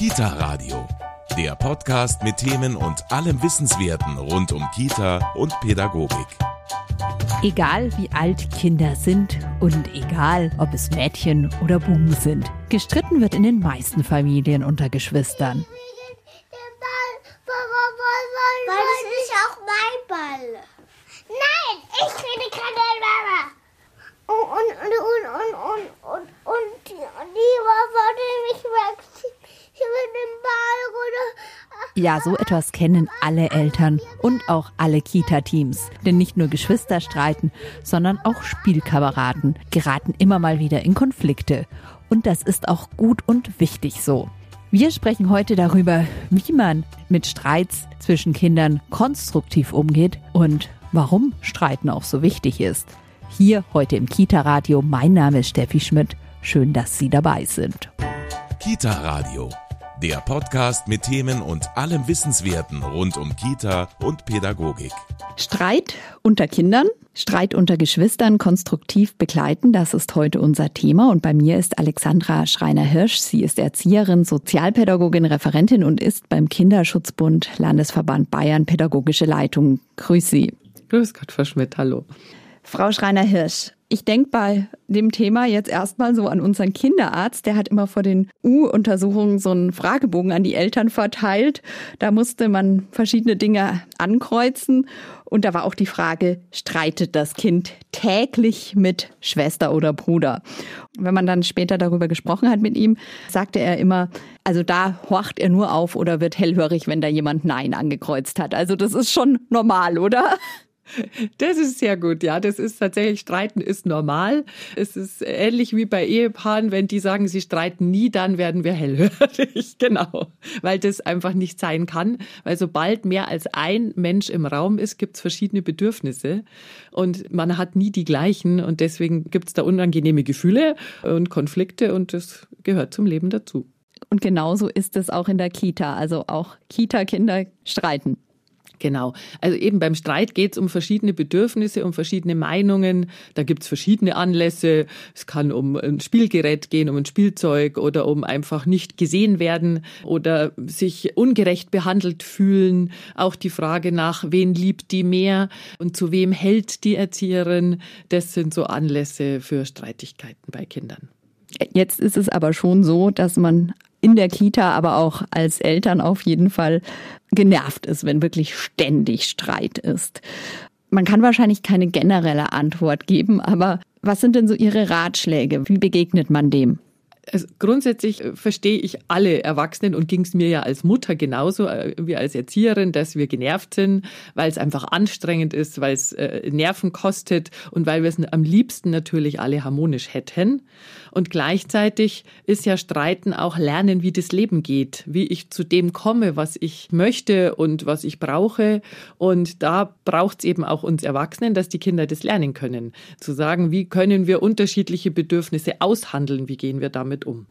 Kita Radio, der Podcast mit Themen und allem Wissenswerten rund um Kita und Pädagogik. Egal wie alt Kinder sind und egal ob es Mädchen oder Buben sind, gestritten wird in den meisten Familien unter Geschwistern. Weil das ist auch mein Ball. Nein, ich kriege keine Mama. Und, und, und, und, und, und, und, die, die wollte mich wegziehen. Ja, so etwas kennen alle Eltern und auch alle Kita-Teams. Denn nicht nur Geschwister streiten, sondern auch Spielkameraden geraten immer mal wieder in Konflikte. Und das ist auch gut und wichtig so. Wir sprechen heute darüber, wie man mit Streits zwischen Kindern konstruktiv umgeht und warum Streiten auch so wichtig ist. Hier heute im Kita-Radio. Mein Name ist Steffi Schmidt. Schön, dass Sie dabei sind. Kita Radio, der Podcast mit Themen und allem Wissenswerten rund um Kita und Pädagogik. Streit unter Kindern, Streit unter Geschwistern konstruktiv begleiten, das ist heute unser Thema. Und bei mir ist Alexandra Schreiner-Hirsch. Sie ist Erzieherin, Sozialpädagogin, Referentin und ist beim Kinderschutzbund Landesverband Bayern Pädagogische Leitung. Grüß Sie. Grüß Gott, Frau Schmidt, hallo. Frau Schreiner-Hirsch, ich denke bei dem Thema jetzt erstmal so an unseren Kinderarzt. Der hat immer vor den U-Untersuchungen so einen Fragebogen an die Eltern verteilt. Da musste man verschiedene Dinge ankreuzen. Und da war auch die Frage, streitet das Kind täglich mit Schwester oder Bruder? Wenn man dann später darüber gesprochen hat mit ihm, sagte er immer, also da horcht er nur auf oder wird hellhörig, wenn da jemand Nein angekreuzt hat. Also das ist schon normal, oder? Das ist sehr gut, ja. Das ist tatsächlich, Streiten ist normal. Es ist ähnlich wie bei Ehepaaren, wenn die sagen, sie streiten nie, dann werden wir hellhörig. Genau. Weil das einfach nicht sein kann. Weil sobald mehr als ein Mensch im Raum ist, gibt es verschiedene Bedürfnisse. Und man hat nie die gleichen. Und deswegen gibt es da unangenehme Gefühle und Konflikte. Und das gehört zum Leben dazu. Und genauso ist es auch in der Kita. Also auch Kita-Kinder streiten. Genau. Also eben beim Streit geht es um verschiedene Bedürfnisse, um verschiedene Meinungen. Da gibt es verschiedene Anlässe. Es kann um ein Spielgerät gehen, um ein Spielzeug oder um einfach nicht gesehen werden oder sich ungerecht behandelt fühlen. Auch die Frage nach, wen liebt die mehr und zu wem hält die Erzieherin. Das sind so Anlässe für Streitigkeiten bei Kindern. Jetzt ist es aber schon so, dass man in der Kita, aber auch als Eltern auf jeden Fall genervt ist, wenn wirklich ständig Streit ist. Man kann wahrscheinlich keine generelle Antwort geben, aber was sind denn so Ihre Ratschläge? Wie begegnet man dem? Also grundsätzlich äh, verstehe ich alle Erwachsenen und ging es mir ja als Mutter genauso äh, wie als Erzieherin, dass wir genervt sind, weil es einfach anstrengend ist, weil es äh, Nerven kostet und weil wir es am liebsten natürlich alle harmonisch hätten. Und gleichzeitig ist ja Streiten auch Lernen, wie das Leben geht, wie ich zu dem komme, was ich möchte und was ich brauche. Und da braucht es eben auch uns Erwachsenen, dass die Kinder das lernen können. Zu sagen, wie können wir unterschiedliche Bedürfnisse aushandeln, wie gehen wir damit um.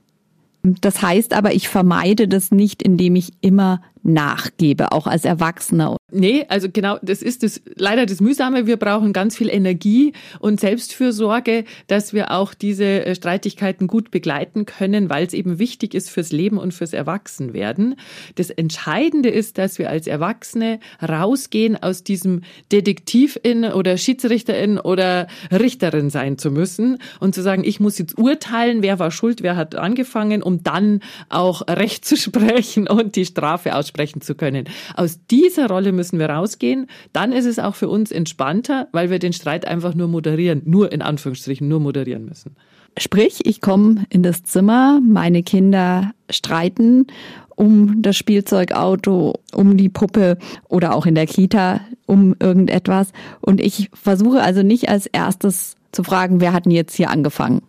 Das heißt aber, ich vermeide das nicht, indem ich immer nachgebe, auch als Erwachsener. Nee, also genau, das ist das, leider das Mühsame. Wir brauchen ganz viel Energie und Selbstfürsorge, dass wir auch diese äh, Streitigkeiten gut begleiten können, weil es eben wichtig ist fürs Leben und fürs Erwachsenwerden. Das Entscheidende ist, dass wir als Erwachsene rausgehen aus diesem Detektivin oder Schiedsrichterin oder Richterin sein zu müssen und zu sagen, ich muss jetzt urteilen, wer war schuld, wer hat angefangen, um dann auch Recht zu sprechen und die Strafe aussprechen aussprechen zu können. Aus dieser Rolle müssen wir rausgehen. Dann ist es auch für uns entspannter, weil wir den Streit einfach nur moderieren, nur in Anführungsstrichen, nur moderieren müssen. Sprich, ich komme in das Zimmer, meine Kinder streiten um das Spielzeugauto, um die Puppe oder auch in der Kita um irgendetwas. Und ich versuche also nicht als erstes zu fragen, wer hat denn jetzt hier angefangen?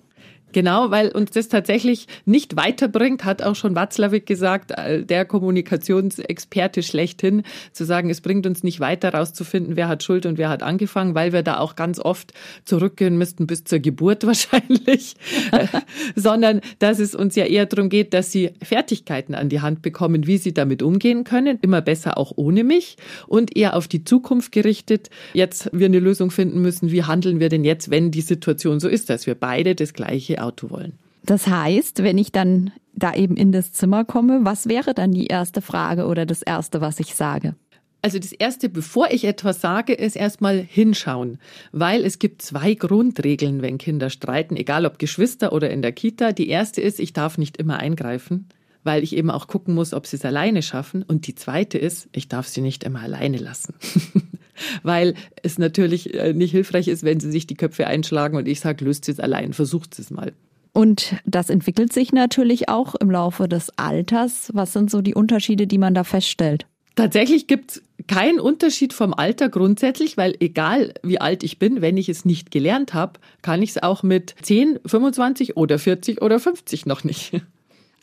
Genau, weil uns das tatsächlich nicht weiterbringt, hat auch schon Watzlawick gesagt, äh, der Kommunikationsexperte schlechthin, zu sagen, es bringt uns nicht weiter rauszufinden, wer hat Schuld und wer hat angefangen, weil wir da auch ganz oft zurückgehen müssten bis zur Geburt wahrscheinlich, sondern dass es uns ja eher darum geht, dass sie Fertigkeiten an die Hand bekommen, wie sie damit umgehen können, immer besser auch ohne mich und eher auf die Zukunft gerichtet, jetzt wir eine Lösung finden müssen, wie handeln wir denn jetzt, wenn die Situation so ist, dass wir beide das gleiche Auto wollen. Das heißt, wenn ich dann da eben in das Zimmer komme, was wäre dann die erste Frage oder das erste, was ich sage? Also das Erste, bevor ich etwas sage, ist erstmal hinschauen, weil es gibt zwei Grundregeln, wenn Kinder streiten, egal ob Geschwister oder in der Kita. Die erste ist, ich darf nicht immer eingreifen, weil ich eben auch gucken muss, ob sie es alleine schaffen. Und die zweite ist, ich darf sie nicht immer alleine lassen. weil es natürlich äh, nicht hilfreich ist, wenn sie sich die Köpfe einschlagen und ich sage, löst es allein, versucht es mal. Und das entwickelt sich natürlich auch im Laufe des Alters. Was sind so die Unterschiede, die man da feststellt? Tatsächlich gibt es keinen Unterschied vom Alter grundsätzlich, weil egal wie alt ich bin, wenn ich es nicht gelernt habe, kann ich es auch mit 10, 25 oder 40 oder 50 noch nicht.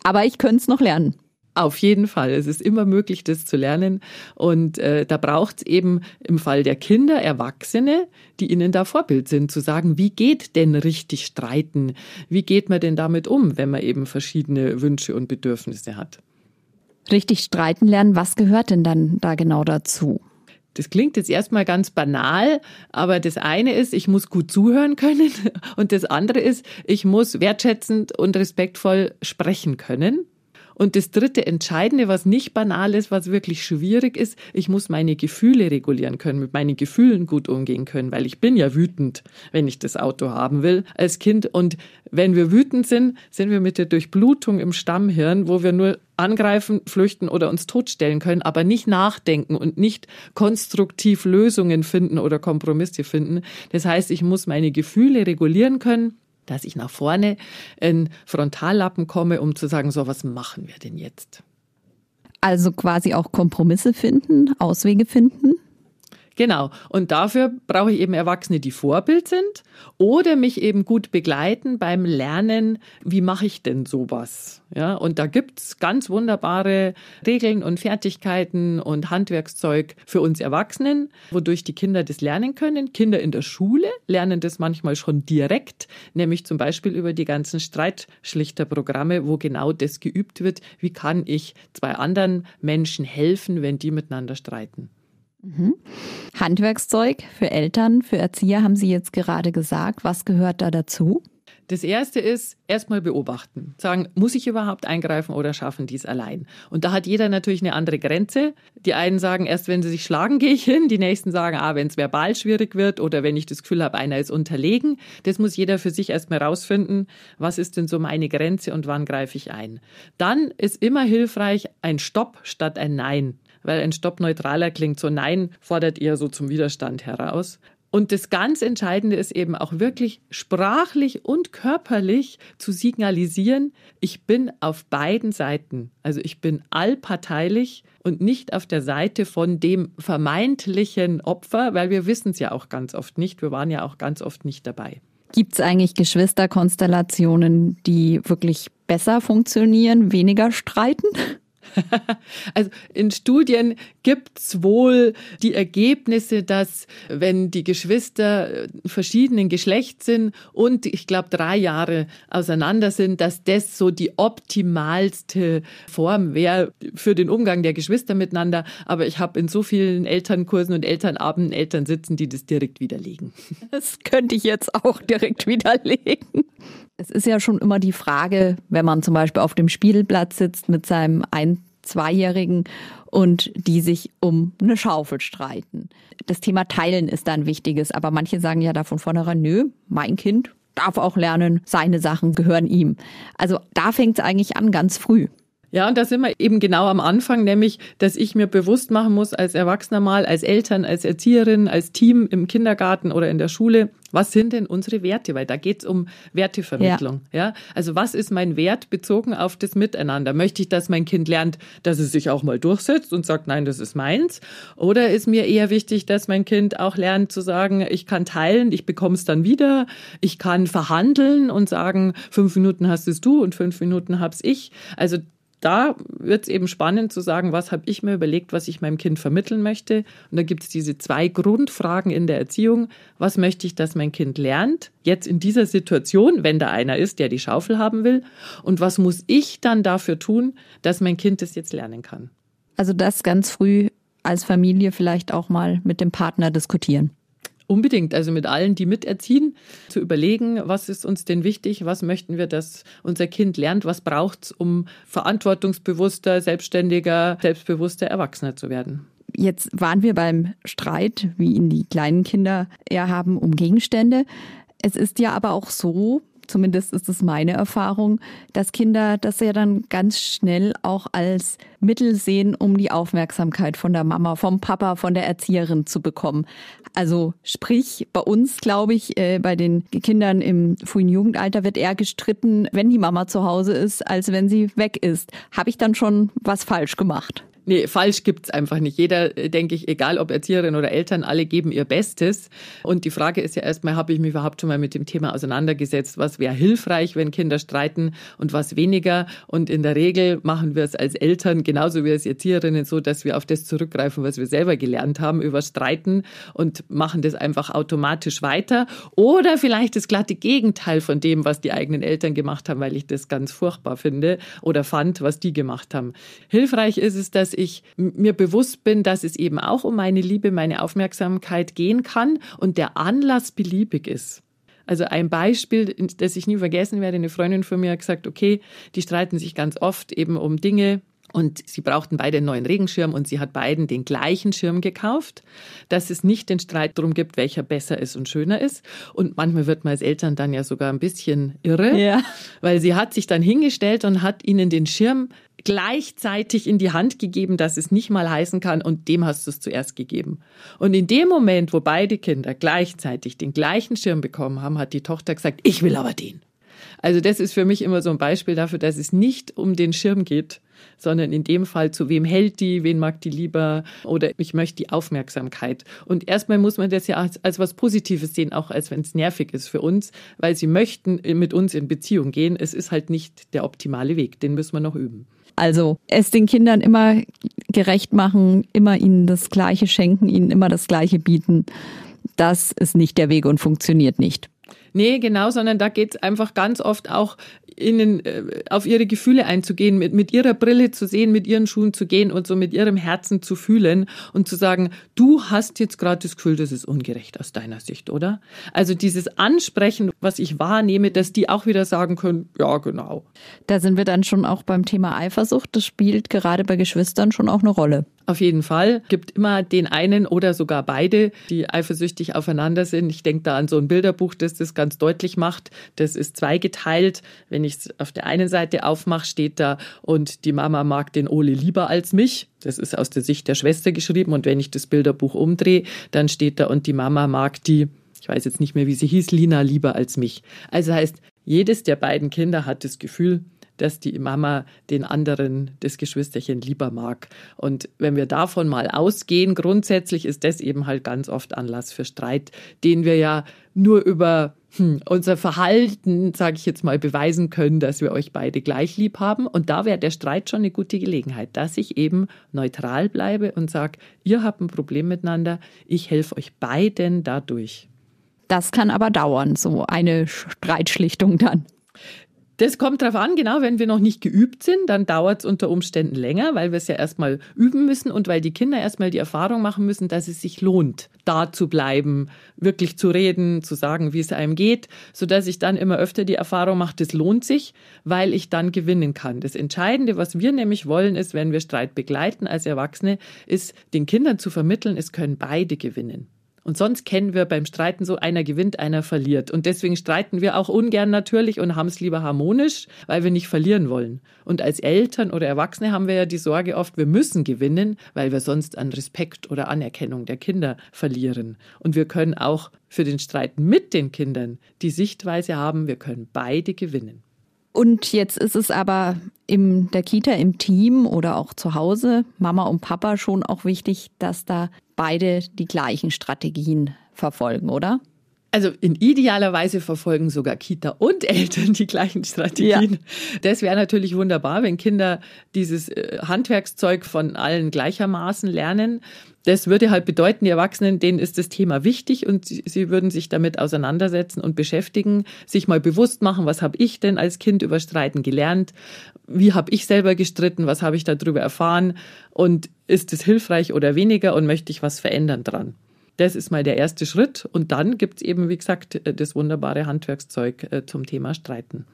Aber ich könnte es noch lernen. Auf jeden Fall. Es ist immer möglich, das zu lernen. Und äh, da braucht es eben im Fall der Kinder Erwachsene, die ihnen da Vorbild sind, zu sagen, wie geht denn richtig streiten? Wie geht man denn damit um, wenn man eben verschiedene Wünsche und Bedürfnisse hat? Richtig streiten lernen, was gehört denn dann da genau dazu? Das klingt jetzt erstmal ganz banal, aber das eine ist, ich muss gut zuhören können und das andere ist, ich muss wertschätzend und respektvoll sprechen können. Und das dritte Entscheidende, was nicht banal ist, was wirklich schwierig ist, ich muss meine Gefühle regulieren können, mit meinen Gefühlen gut umgehen können, weil ich bin ja wütend, wenn ich das Auto haben will als Kind. Und wenn wir wütend sind, sind wir mit der Durchblutung im Stammhirn, wo wir nur angreifen, flüchten oder uns totstellen können, aber nicht nachdenken und nicht konstruktiv Lösungen finden oder Kompromisse finden. Das heißt, ich muss meine Gefühle regulieren können dass ich nach vorne in Frontallappen komme, um zu sagen, so, was machen wir denn jetzt? Also quasi auch Kompromisse finden, Auswege finden? Genau. Und dafür brauche ich eben Erwachsene, die Vorbild sind oder mich eben gut begleiten beim Lernen, wie mache ich denn sowas? Ja, und da gibt's ganz wunderbare Regeln und Fertigkeiten und Handwerkszeug für uns Erwachsenen, wodurch die Kinder das lernen können. Kinder in der Schule lernen das manchmal schon direkt, nämlich zum Beispiel über die ganzen Streitschlichterprogramme, wo genau das geübt wird. Wie kann ich zwei anderen Menschen helfen, wenn die miteinander streiten? Mhm. Handwerkszeug für Eltern, für Erzieher haben Sie jetzt gerade gesagt. Was gehört da dazu? Das erste ist erstmal beobachten. Sagen, muss ich überhaupt eingreifen oder schaffen die es allein? Und da hat jeder natürlich eine andere Grenze. Die einen sagen, erst wenn sie sich schlagen, gehe ich hin. Die nächsten sagen, ah, wenn es verbal schwierig wird oder wenn ich das Gefühl habe, einer ist unterlegen. Das muss jeder für sich erstmal rausfinden. Was ist denn so meine Grenze und wann greife ich ein? Dann ist immer hilfreich ein Stopp statt ein Nein weil ein Stopp neutraler klingt. So Nein fordert eher so zum Widerstand heraus. Und das ganz Entscheidende ist eben auch wirklich sprachlich und körperlich zu signalisieren, ich bin auf beiden Seiten. Also ich bin allparteilich und nicht auf der Seite von dem vermeintlichen Opfer, weil wir wissen es ja auch ganz oft nicht. Wir waren ja auch ganz oft nicht dabei. Gibt es eigentlich Geschwisterkonstellationen, die wirklich besser funktionieren, weniger streiten? Also in Studien gibt's wohl die Ergebnisse, dass wenn die Geschwister äh, verschiedenen Geschlechts sind und ich glaube drei Jahre auseinander sind, dass das so die optimalste Form wäre für den Umgang der Geschwister miteinander. Aber ich habe in so vielen Elternkursen und Elternabenden Eltern sitzen, die das direkt widerlegen. Das könnte ich jetzt auch direkt widerlegen. Es ist ja schon immer die Frage, wenn man zum Beispiel auf dem Spielplatz sitzt mit seinem ein Zweijährigen und die sich um eine Schaufel streiten. Das Thema Teilen ist da ein wichtiges, aber manche sagen ja davon vornherein, nö, mein Kind darf auch lernen, seine Sachen gehören ihm. Also da fängt es eigentlich an, ganz früh. Ja, und da sind wir eben genau am Anfang, nämlich, dass ich mir bewusst machen muss, als Erwachsener mal, als Eltern, als Erzieherin, als Team im Kindergarten oder in der Schule, was sind denn unsere Werte? Weil da geht's um Wertevermittlung. Ja. ja. Also was ist mein Wert bezogen auf das Miteinander? Möchte ich, dass mein Kind lernt, dass es sich auch mal durchsetzt und sagt, nein, das ist meins? Oder ist mir eher wichtig, dass mein Kind auch lernt zu sagen, ich kann teilen, ich bekomme es dann wieder, ich kann verhandeln und sagen, fünf Minuten hast es du und fünf Minuten hab's ich. Also da wird es eben spannend zu sagen, was habe ich mir überlegt, was ich meinem Kind vermitteln möchte. Und da gibt es diese zwei Grundfragen in der Erziehung. Was möchte ich, dass mein Kind lernt? Jetzt in dieser Situation, wenn da einer ist, der die Schaufel haben will. Und was muss ich dann dafür tun, dass mein Kind das jetzt lernen kann? Also das ganz früh als Familie vielleicht auch mal mit dem Partner diskutieren. Unbedingt, also mit allen, die miterziehen, zu überlegen, was ist uns denn wichtig, was möchten wir, dass unser Kind lernt, was braucht es, um verantwortungsbewusster, selbstständiger, selbstbewusster Erwachsener zu werden. Jetzt waren wir beim Streit, wie ihn die kleinen Kinder eher haben, um Gegenstände. Es ist ja aber auch so, zumindest ist es meine Erfahrung, dass Kinder das ja dann ganz schnell auch als Mittel sehen, um die Aufmerksamkeit von der Mama, vom Papa, von der Erzieherin zu bekommen. Also sprich, bei uns, glaube ich, äh, bei den Kindern im frühen Jugendalter wird eher gestritten, wenn die Mama zu Hause ist, als wenn sie weg ist. Habe ich dann schon was falsch gemacht? Nee, falsch gibt's einfach nicht. Jeder, äh, denke ich, egal ob Erzieherin oder Eltern, alle geben ihr Bestes. Und die Frage ist ja erstmal, habe ich mich überhaupt schon mal mit dem Thema auseinandergesetzt? Was wäre hilfreich, wenn Kinder streiten und was weniger? Und in der Regel machen wir es als Eltern, genauso wie als Erzieherinnen, so, dass wir auf das zurückgreifen, was wir selber gelernt haben über Streiten und machen das einfach automatisch weiter. Oder vielleicht das glatte Gegenteil von dem, was die eigenen Eltern gemacht haben, weil ich das ganz furchtbar finde oder fand, was die gemacht haben. Hilfreich ist es, dass ich mir bewusst bin, dass es eben auch um meine Liebe, meine Aufmerksamkeit gehen kann und der Anlass beliebig ist. Also ein Beispiel, das ich nie vergessen werde, eine Freundin von mir hat gesagt, okay, die streiten sich ganz oft eben um Dinge, und sie brauchten beide einen neuen Regenschirm und sie hat beiden den gleichen Schirm gekauft, dass es nicht den Streit darum gibt, welcher besser ist und schöner ist. Und manchmal wird man als Eltern dann ja sogar ein bisschen irre, ja. weil sie hat sich dann hingestellt und hat ihnen den Schirm gleichzeitig in die Hand gegeben, dass es nicht mal heißen kann, und dem hast du es zuerst gegeben. Und in dem Moment, wo beide Kinder gleichzeitig den gleichen Schirm bekommen haben, hat die Tochter gesagt, ich will aber den. Also das ist für mich immer so ein Beispiel dafür, dass es nicht um den Schirm geht, sondern in dem Fall, zu wem hält die, wen mag die lieber oder ich möchte die Aufmerksamkeit. Und erstmal muss man das ja als, als was Positives sehen, auch als wenn es nervig ist für uns, weil sie möchten mit uns in Beziehung gehen. Es ist halt nicht der optimale Weg, den müssen wir noch üben. Also es den Kindern immer gerecht machen, immer ihnen das Gleiche schenken, ihnen immer das Gleiche bieten. Das ist nicht der Weg und funktioniert nicht. Nee, genau, sondern da geht es einfach ganz oft auch ihnen äh, auf ihre Gefühle einzugehen, mit, mit ihrer Brille zu sehen, mit ihren Schuhen zu gehen und so mit ihrem Herzen zu fühlen und zu sagen, du hast jetzt gerade das Gefühl, das ist ungerecht aus deiner Sicht, oder? Also dieses Ansprechen, was ich wahrnehme, dass die auch wieder sagen können, ja, genau. Da sind wir dann schon auch beim Thema Eifersucht. Das spielt gerade bei Geschwistern schon auch eine Rolle. Auf jeden Fall. Gibt immer den einen oder sogar beide, die eifersüchtig aufeinander sind. Ich denke da an so ein Bilderbuch, das das ganz deutlich macht. Das ist zweigeteilt. Wenn ich es auf der einen Seite aufmache, steht da, und die Mama mag den Ole lieber als mich. Das ist aus der Sicht der Schwester geschrieben. Und wenn ich das Bilderbuch umdrehe, dann steht da, und die Mama mag die, ich weiß jetzt nicht mehr, wie sie hieß, Lina lieber als mich. Also heißt, jedes der beiden Kinder hat das Gefühl, dass die Mama den anderen, das Geschwisterchen lieber mag. Und wenn wir davon mal ausgehen, grundsätzlich ist das eben halt ganz oft Anlass für Streit, den wir ja nur über hm, unser Verhalten, sage ich jetzt mal, beweisen können, dass wir euch beide gleich lieb haben. Und da wäre der Streit schon eine gute Gelegenheit, dass ich eben neutral bleibe und sage, ihr habt ein Problem miteinander, ich helfe euch beiden dadurch. Das kann aber dauern, so eine Streitschlichtung dann. Das kommt darauf an, genau, wenn wir noch nicht geübt sind, dann dauert es unter Umständen länger, weil wir es ja erstmal üben müssen und weil die Kinder erstmal die Erfahrung machen müssen, dass es sich lohnt, da zu bleiben, wirklich zu reden, zu sagen, wie es einem geht, sodass ich dann immer öfter die Erfahrung mache, das lohnt sich, weil ich dann gewinnen kann. Das Entscheidende, was wir nämlich wollen, ist, wenn wir Streit begleiten als Erwachsene, ist den Kindern zu vermitteln, es können beide gewinnen. Und sonst kennen wir beim Streiten so, einer gewinnt, einer verliert. Und deswegen streiten wir auch ungern natürlich und haben es lieber harmonisch, weil wir nicht verlieren wollen. Und als Eltern oder Erwachsene haben wir ja die Sorge oft, wir müssen gewinnen, weil wir sonst an Respekt oder Anerkennung der Kinder verlieren. Und wir können auch für den Streit mit den Kindern die Sichtweise haben, wir können beide gewinnen. Und jetzt ist es aber in der Kita, im Team oder auch zu Hause, Mama und Papa schon auch wichtig, dass da beide die gleichen Strategien verfolgen, oder? Also in idealer Weise verfolgen sogar Kita und Eltern die gleichen Strategien. Ja. Das wäre natürlich wunderbar, wenn Kinder dieses äh, Handwerkszeug von allen gleichermaßen lernen. Das würde halt bedeuten, die Erwachsenen, denen ist das Thema wichtig und sie, sie würden sich damit auseinandersetzen und beschäftigen, sich mal bewusst machen, was habe ich denn als Kind über Streiten gelernt, wie habe ich selber gestritten, was habe ich darüber erfahren und ist es hilfreich oder weniger und möchte ich was verändern dran. Das ist mal der erste Schritt. Und dann gibt es eben, wie gesagt, äh, das wunderbare Handwerkszeug äh, zum Thema Streiten.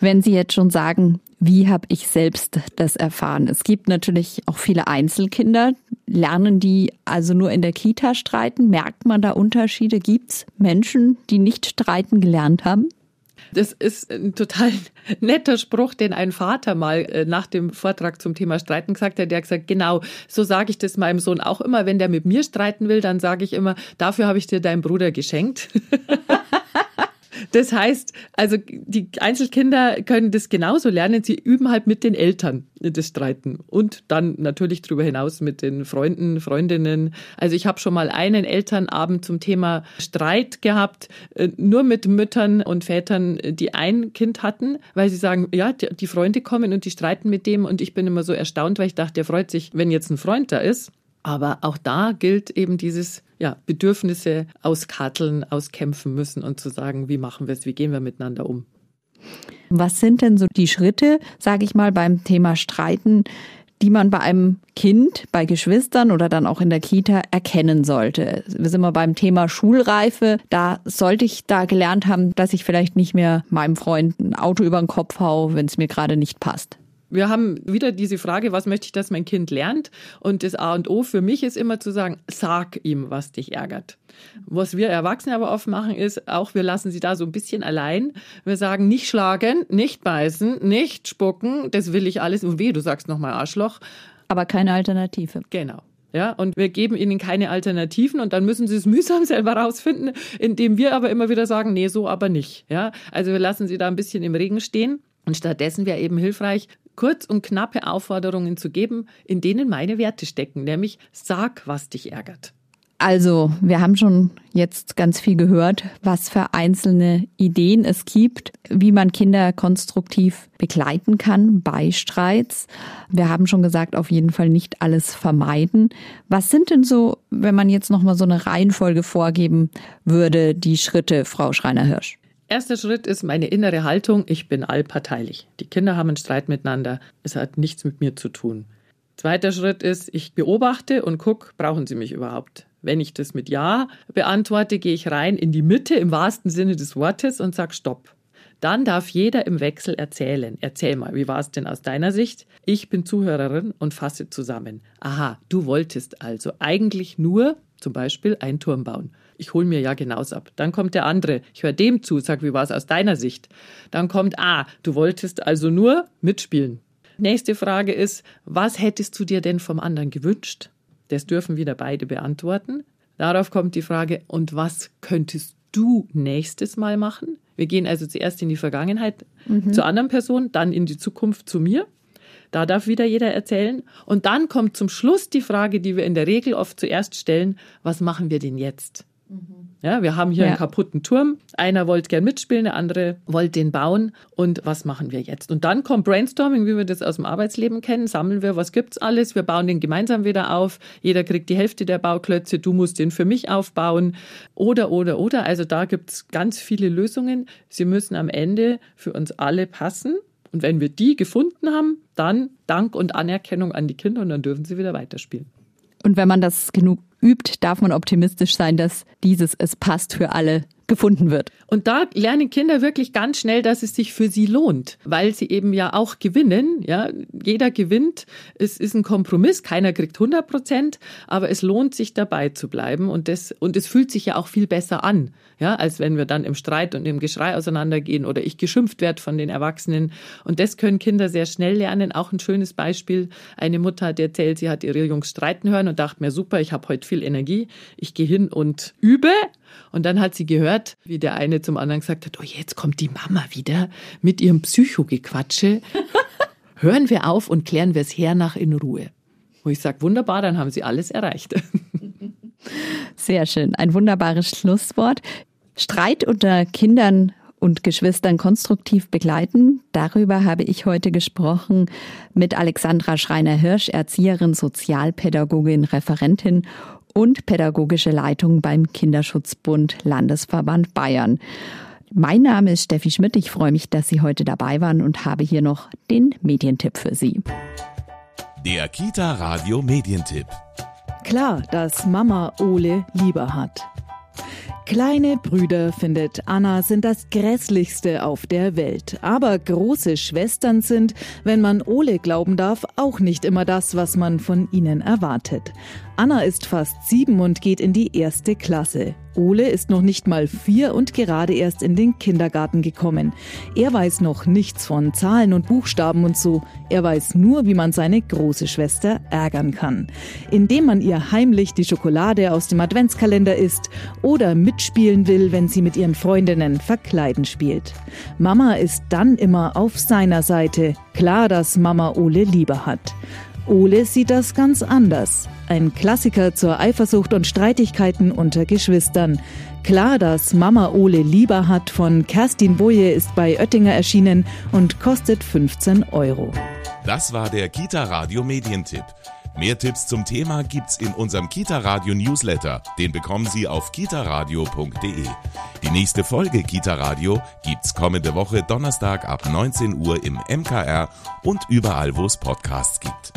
Wenn Sie jetzt schon sagen, wie habe ich selbst das erfahren? Es gibt natürlich auch viele Einzelkinder. Lernen die also nur in der Kita streiten? Merkt man da Unterschiede? Gibt es Menschen, die nicht streiten gelernt haben? Das ist ein total netter Spruch, den ein Vater mal äh, nach dem Vortrag zum Thema Streiten gesagt hat. Der hat gesagt, genau, so sage ich das meinem Sohn auch immer. Wenn der mit mir streiten will, dann sage ich immer, dafür habe ich dir deinen Bruder geschenkt. Das heißt, also die Einzelkinder können das genauso lernen. Sie üben halt mit den Eltern das Streiten und dann natürlich darüber hinaus mit den Freunden, Freundinnen. Also ich habe schon mal einen Elternabend zum Thema Streit gehabt, äh, nur mit Müttern und Vätern, die ein Kind hatten, weil sie sagen, ja, die Freunde kommen und die streiten mit dem und ich bin immer so erstaunt, weil ich dachte, der freut sich, wenn jetzt ein Freund da ist. Aber auch da gilt eben dieses ja, Bedürfnisse auskarteln, auskämpfen müssen und zu sagen, wie machen wir es, wie gehen wir miteinander um. Was sind denn so die Schritte, sage ich mal, beim Thema Streiten, die man bei einem Kind, bei Geschwistern oder dann auch in der Kita erkennen sollte. Wir sind mal beim Thema Schulreife. Da sollte ich da gelernt haben, dass ich vielleicht nicht mehr meinem Freund ein Auto über den Kopf hau, wenn es mir gerade nicht passt. Wir haben wieder diese Frage, was möchte ich, dass mein Kind lernt? Und das A und O für mich ist immer zu sagen, sag ihm, was dich ärgert. Was wir Erwachsene aber oft machen, ist auch, wir lassen sie da so ein bisschen allein. Wir sagen, nicht schlagen, nicht beißen, nicht spucken, das will ich alles. Und weh, du sagst nochmal Arschloch. Aber keine Alternative. Genau. Ja, und wir geben ihnen keine Alternativen und dann müssen sie es mühsam selber rausfinden, indem wir aber immer wieder sagen, nee, so aber nicht. Ja, also wir lassen sie da ein bisschen im Regen stehen. Und stattdessen wäre eben hilfreich, kurz und knappe Aufforderungen zu geben, in denen meine Werte stecken, nämlich sag, was dich ärgert. Also, wir haben schon jetzt ganz viel gehört, was für einzelne Ideen es gibt, wie man Kinder konstruktiv begleiten kann bei Streits. Wir haben schon gesagt, auf jeden Fall nicht alles vermeiden. Was sind denn so, wenn man jetzt noch mal so eine Reihenfolge vorgeben würde, die Schritte, Frau Schreiner-Hirsch? Erster Schritt ist meine innere Haltung, ich bin allparteilich. Die Kinder haben einen Streit miteinander, es hat nichts mit mir zu tun. Zweiter Schritt ist, ich beobachte und gucke, brauchen sie mich überhaupt? Wenn ich das mit Ja beantworte, gehe ich rein in die Mitte im wahrsten Sinne des Wortes und sage Stopp. Dann darf jeder im Wechsel erzählen. Erzähl mal, wie war es denn aus deiner Sicht? Ich bin Zuhörerin und fasse zusammen. Aha, du wolltest also eigentlich nur zum Beispiel einen Turm bauen. Ich hole mir ja genauso ab. Dann kommt der andere. Ich höre dem zu, sag, wie war es aus deiner Sicht? Dann kommt, ah, du wolltest also nur mitspielen. Nächste Frage ist, was hättest du dir denn vom anderen gewünscht? Das dürfen wieder beide beantworten. Darauf kommt die Frage, und was könntest du nächstes Mal machen? Wir gehen also zuerst in die Vergangenheit mhm. zur anderen Person, dann in die Zukunft zu mir. Da darf wieder jeder erzählen. Und dann kommt zum Schluss die Frage, die wir in der Regel oft zuerst stellen, was machen wir denn jetzt? Ja, wir haben hier ja. einen kaputten Turm. Einer wollte gern mitspielen, der andere wollte den bauen. Und was machen wir jetzt? Und dann kommt Brainstorming, wie wir das aus dem Arbeitsleben kennen. Sammeln wir, was gibt's alles? Wir bauen den gemeinsam wieder auf. Jeder kriegt die Hälfte der Bauklötze. Du musst den für mich aufbauen. Oder, oder, oder. Also da gibt's ganz viele Lösungen. Sie müssen am Ende für uns alle passen. Und wenn wir die gefunden haben, dann Dank und Anerkennung an die Kinder und dann dürfen sie wieder weiterspielen. Und wenn man das genug übt, darf man optimistisch sein, dass dieses Es passt für alle gefunden wird. Und da lernen Kinder wirklich ganz schnell, dass es sich für sie lohnt, weil sie eben ja auch gewinnen. Ja, jeder gewinnt. Es ist ein Kompromiss. Keiner kriegt 100 Prozent, aber es lohnt sich dabei zu bleiben und das, und es fühlt sich ja auch viel besser an. Ja, als wenn wir dann im Streit und im Geschrei auseinandergehen oder ich geschimpft werde von den Erwachsenen. Und das können Kinder sehr schnell lernen. Auch ein schönes Beispiel. Eine Mutter hat erzählt, sie hat ihre Jungs streiten hören und dachte mir, super, ich habe heute viel Energie. Ich gehe hin und übe und dann hat sie gehört, wie der eine zum anderen gesagt hat, oh, jetzt kommt die Mama wieder mit ihrem Psychogequatsche. Hören wir auf und klären wir es hernach in Ruhe. Wo ich sage, wunderbar, dann haben sie alles erreicht. Sehr schön. Ein wunderbares Schlusswort. Streit unter Kindern und Geschwistern konstruktiv begleiten. Darüber habe ich heute gesprochen mit Alexandra Schreiner-Hirsch, Erzieherin, Sozialpädagogin, Referentin und pädagogische Leitung beim Kinderschutzbund Landesverband Bayern. Mein Name ist Steffi Schmidt. Ich freue mich, dass Sie heute dabei waren und habe hier noch den Medientipp für Sie. Der Kita Radio Medientipp. Klar, dass Mama Ole lieber hat. Kleine Brüder, findet Anna, sind das Grässlichste auf der Welt. Aber große Schwestern sind, wenn man Ole glauben darf, auch nicht immer das, was man von ihnen erwartet. Anna ist fast sieben und geht in die erste Klasse. Ole ist noch nicht mal vier und gerade erst in den Kindergarten gekommen. Er weiß noch nichts von Zahlen und Buchstaben und so. Er weiß nur, wie man seine große Schwester ärgern kann. Indem man ihr heimlich die Schokolade aus dem Adventskalender isst oder mitspielen will, wenn sie mit ihren Freundinnen verkleiden spielt. Mama ist dann immer auf seiner Seite. Klar, dass Mama Ole lieber hat. Ole sieht das ganz anders. Ein Klassiker zur Eifersucht und Streitigkeiten unter Geschwistern. Klar, dass Mama Ole lieber hat von Kerstin Boje ist bei Oettinger erschienen und kostet 15 Euro. Das war der Kita Radio Medientipp. Mehr Tipps zum Thema gibt's in unserem Kita Radio Newsletter. Den bekommen Sie auf kitaradio.de. Die nächste Folge Kita Radio gibt's kommende Woche Donnerstag ab 19 Uhr im MKR und überall, wo es Podcasts gibt.